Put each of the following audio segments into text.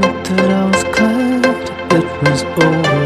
That I was glad it was over.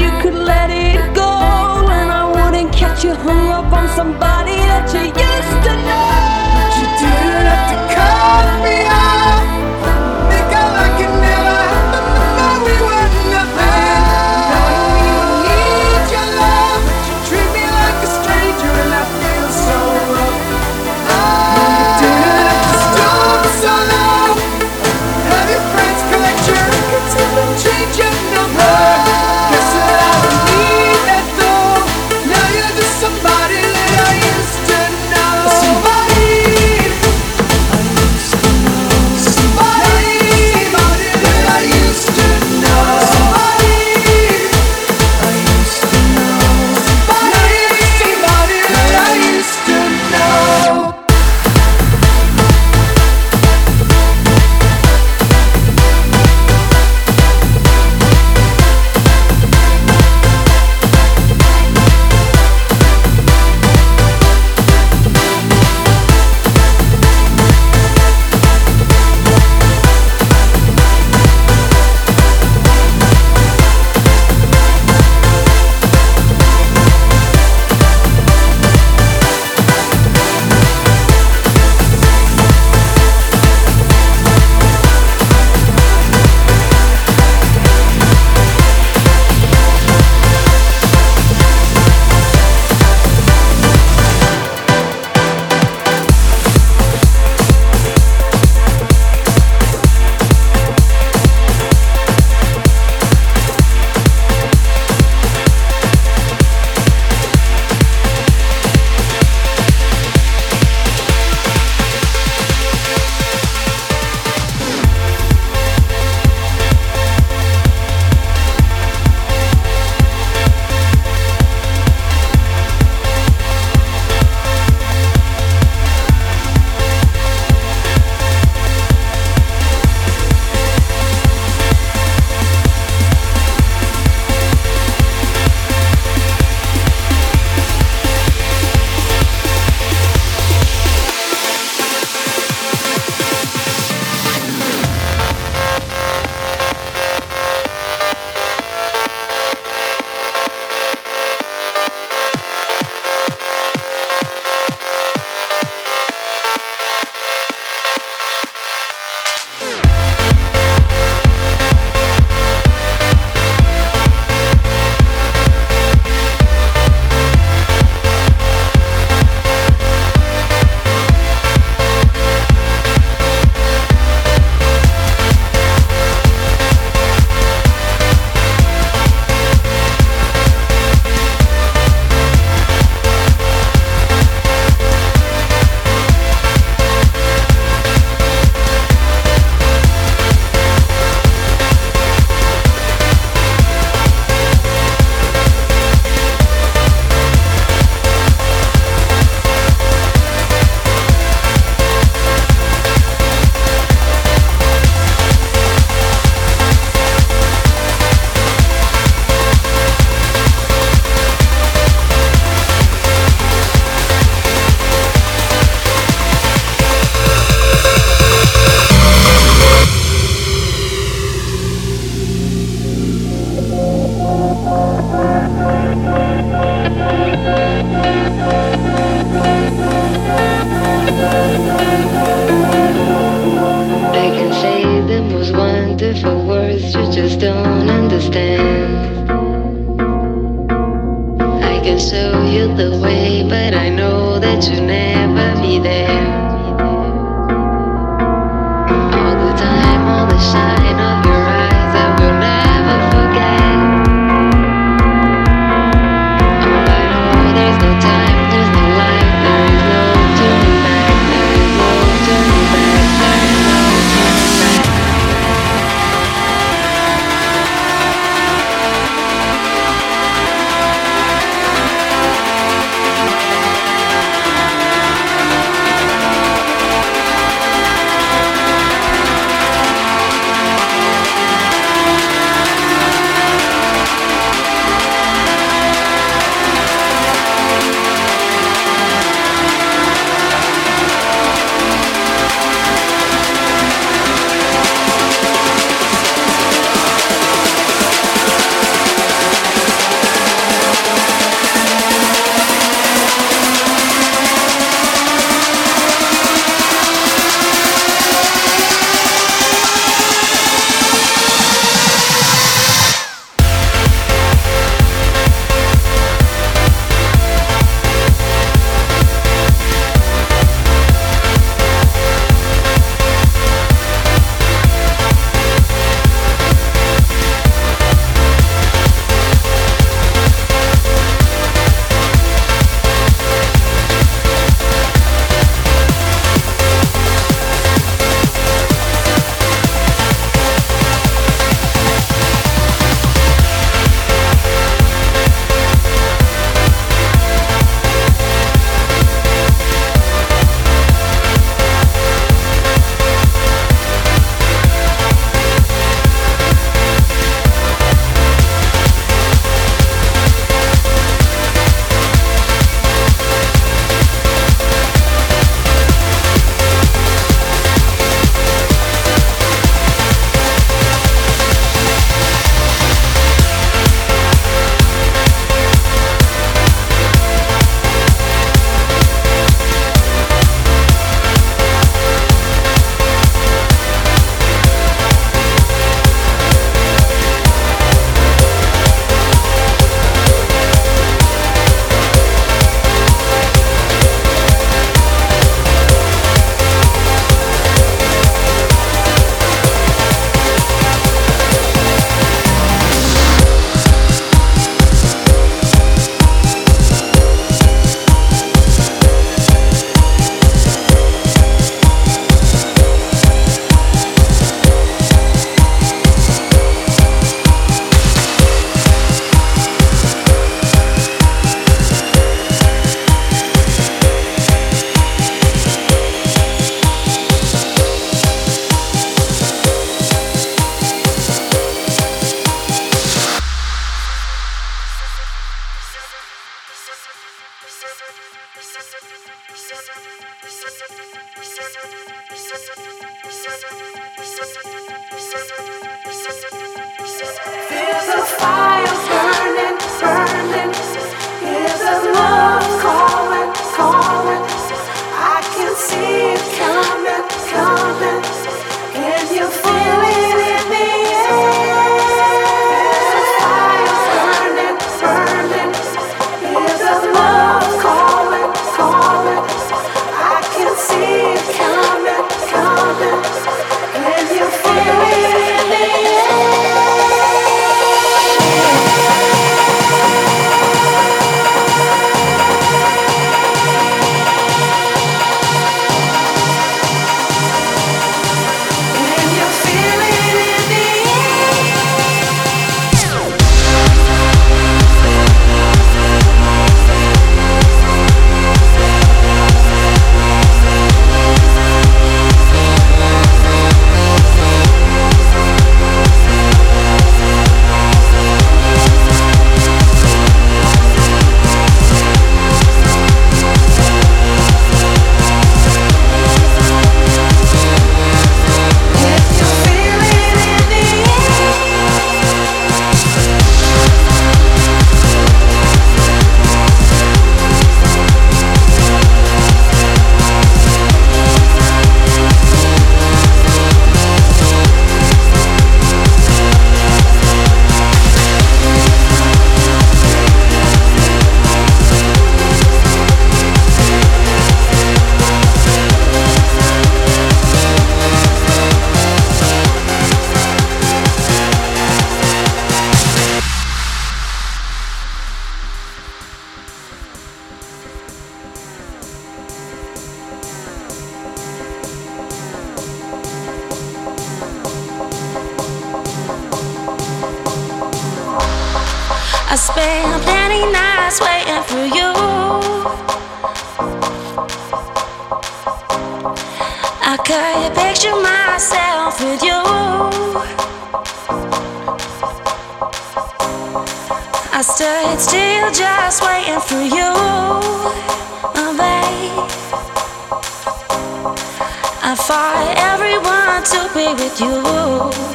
you could let it go. And I wouldn't catch you hung up on somebody that you used to know. But you didn't have to cut me off.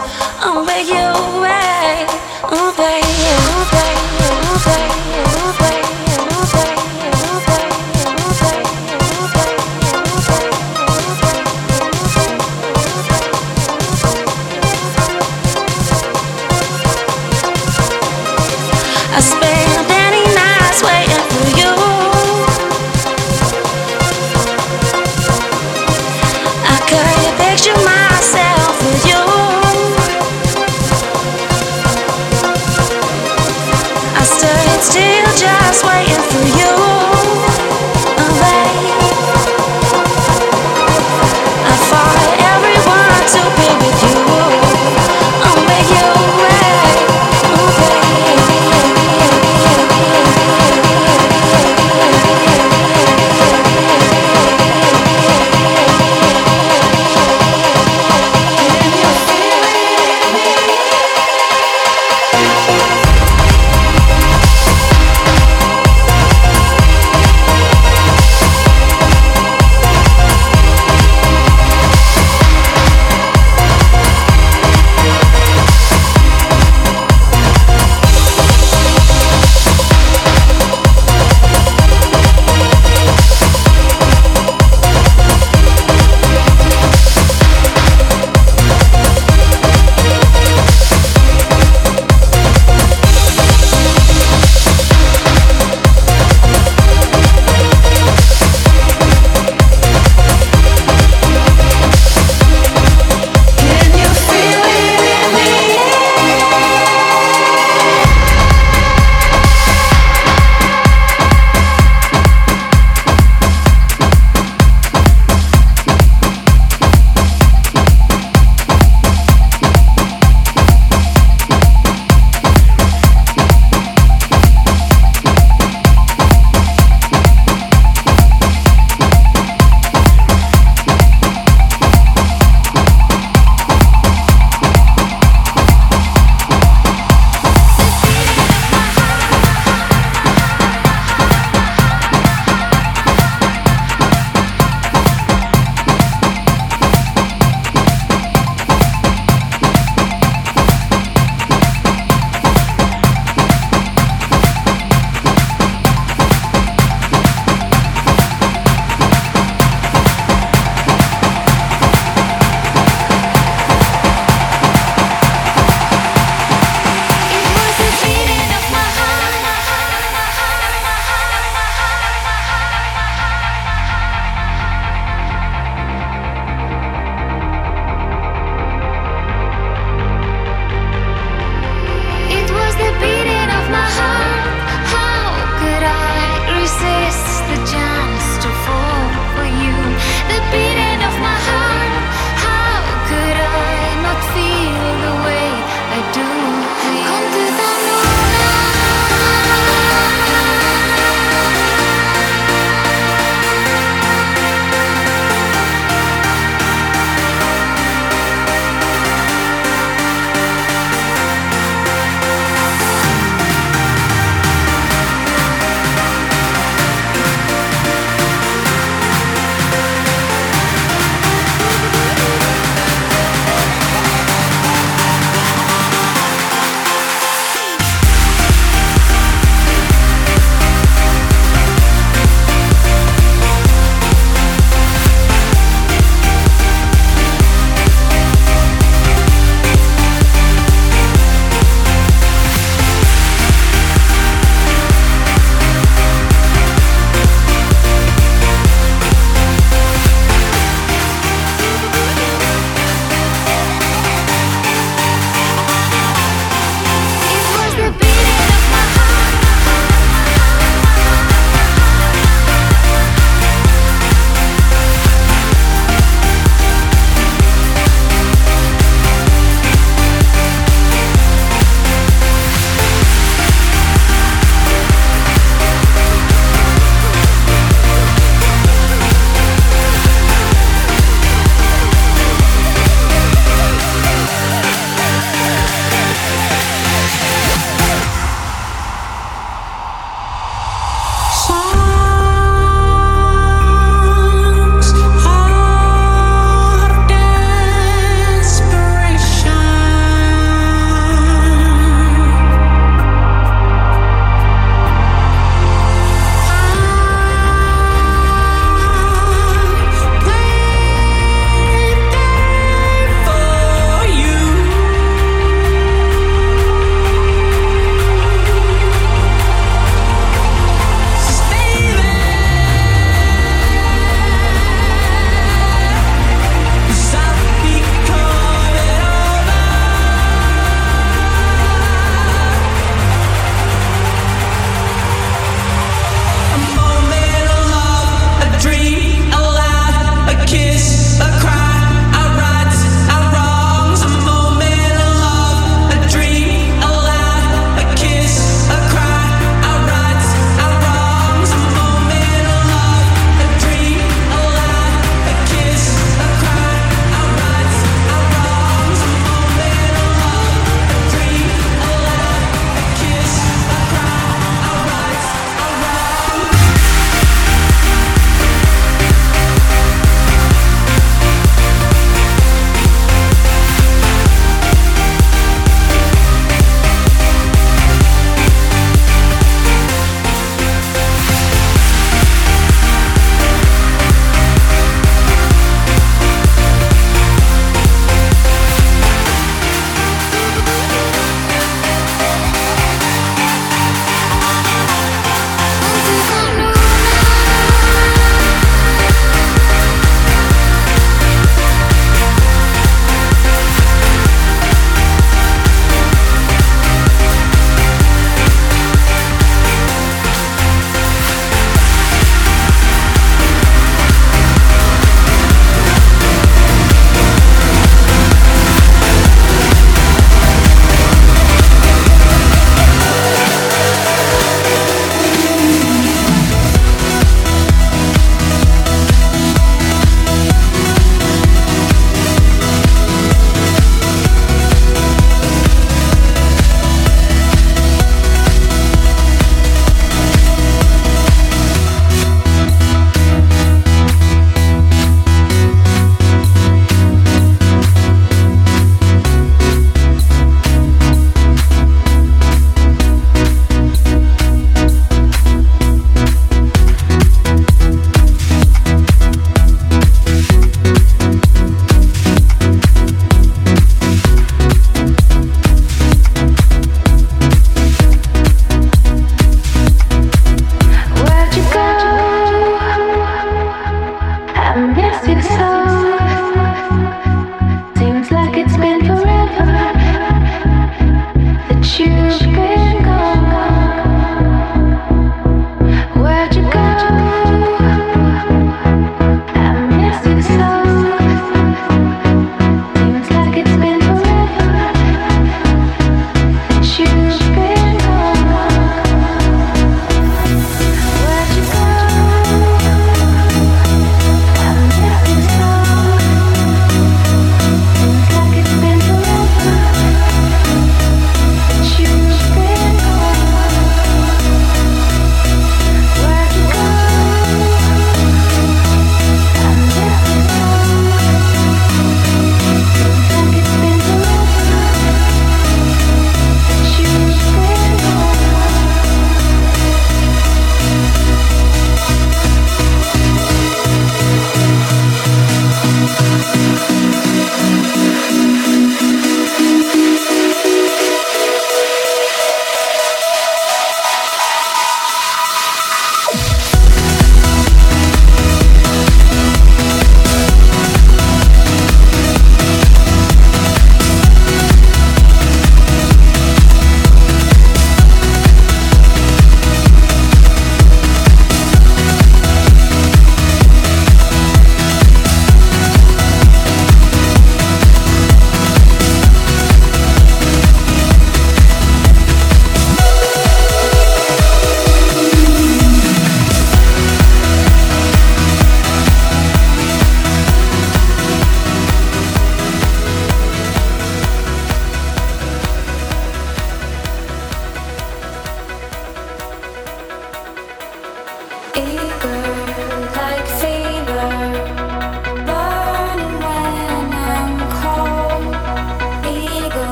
Bye.